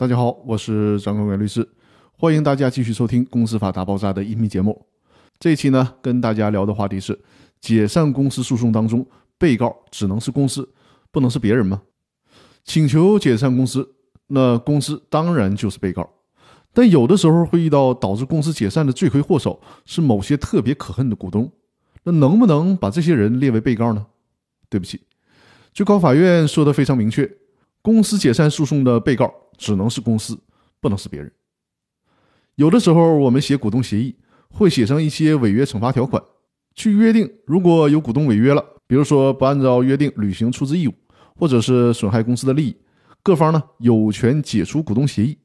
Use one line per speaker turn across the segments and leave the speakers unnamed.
大家好，我是张根元律师，欢迎大家继续收听《公司法大爆炸》的音频节目。这一期呢，跟大家聊的话题是：解散公司诉讼当中，被告只能是公司，不能是别人吗？请求解散公司，那公司当然就是被告。但有的时候会遇到导致公司解散的罪魁祸首是某些特别可恨的股东，那能不能把这些人列为被告呢？对不起，最高法院说的非常明确，公司解散诉讼的被告只能是公司，不能是别人。有的时候我们写股东协议会写上一些违约惩罚条款，去约定如果有股东违约了，比如说不按照约定履行出资义务，或者是损害公司的利益，各方呢有权解除股东协议。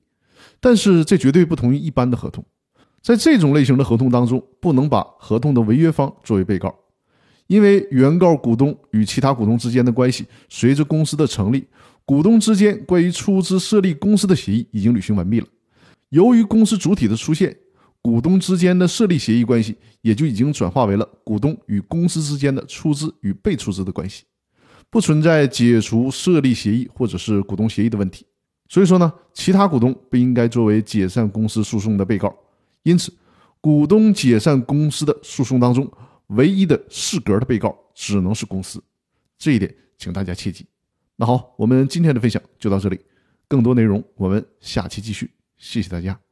但是这绝对不同于一般的合同，在这种类型的合同当中，不能把合同的违约方作为被告，因为原告股东与其他股东之间的关系，随着公司的成立，股东之间关于出资设立公司的协议已经履行完毕了。由于公司主体的出现，股东之间的设立协议关系也就已经转化为了股东与公司之间的出资与被出资的关系，不存在解除设立协议或者是股东协议的问题。所以说呢，其他股东不应该作为解散公司诉讼的被告。因此，股东解散公司的诉讼当中，唯一的适格的被告只能是公司。这一点，请大家切记。那好，我们今天的分享就到这里，更多内容我们下期继续。谢谢大家。